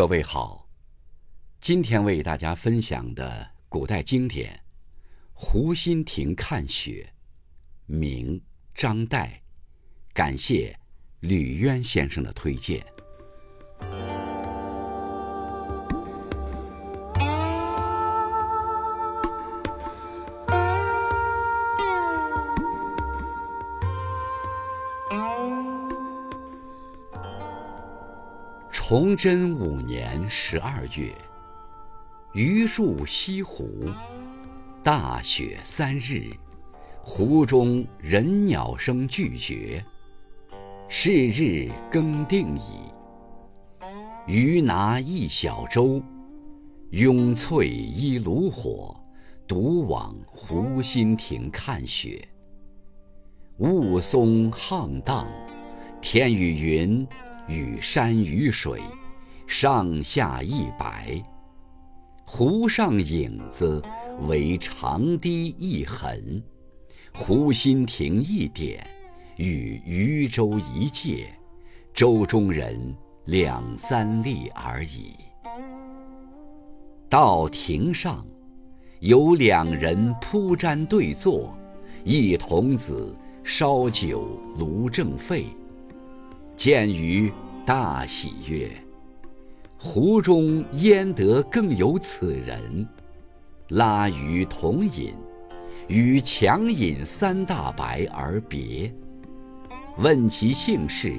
各位好，今天为大家分享的古代经典《湖心亭看雪》，明张岱，感谢吕渊先生的推荐。崇祯五年十二月，余住西湖，大雪三日，湖中人鸟声俱绝。是日更定矣。余拿一小舟，拥翠依炉火，独往湖心亭看雪。雾凇沆荡，天与云。与山与水，上下一白。湖上影子为长堤一痕，湖心亭一点，与渔舟一芥，舟中人两三粒而已。到亭上，有两人铺毡对坐，一童子烧酒炉正沸。见于，大喜曰：“湖中焉得更有此人？”拉余同饮，与强饮三大白而别。问其姓氏，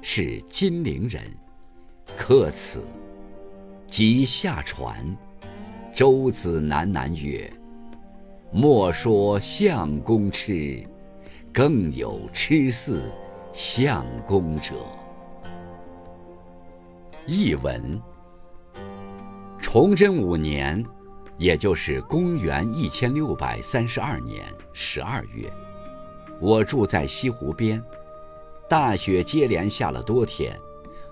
是金陵人。客此，即下船。舟子喃喃曰：“莫说相公痴，更有痴似。”相公者，译文：崇祯五年，也就是公元一千六百三十二年十二月，我住在西湖边，大雪接连下了多天，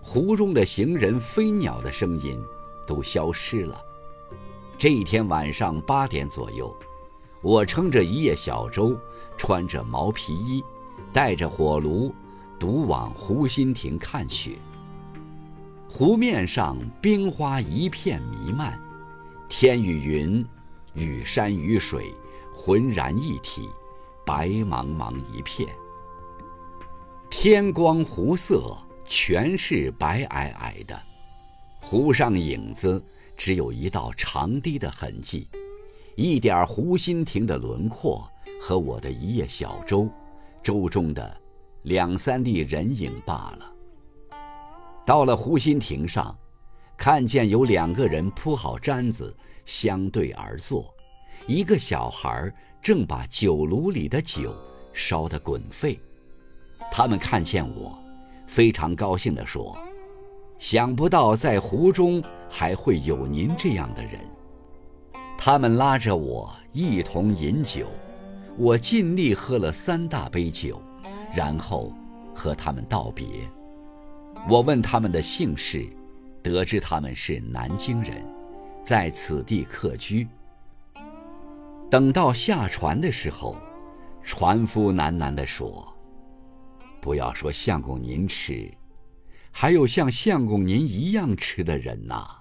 湖中的行人、飞鸟的声音都消失了。这一天晚上八点左右，我撑着一叶小舟，穿着毛皮衣，带着火炉。独往湖心亭看雪。湖面上冰花一片弥漫，天与云，与山与水，浑然一体，白茫茫一片。天光湖色全是白皑皑的，湖上影子只有一道长堤的痕迹，一点湖心亭的轮廓和我的一叶小舟，舟中的。两三粒人影罢了。到了湖心亭上，看见有两个人铺好毡子，相对而坐，一个小孩正把酒炉里的酒烧得滚沸。他们看见我，非常高兴地说：“想不到在湖中还会有您这样的人。”他们拉着我一同饮酒，我尽力喝了三大杯酒。然后和他们道别。我问他们的姓氏，得知他们是南京人，在此地客居。等到下船的时候，船夫喃喃地说：“不要说相公您吃，还有像相公您一样吃的人呐。”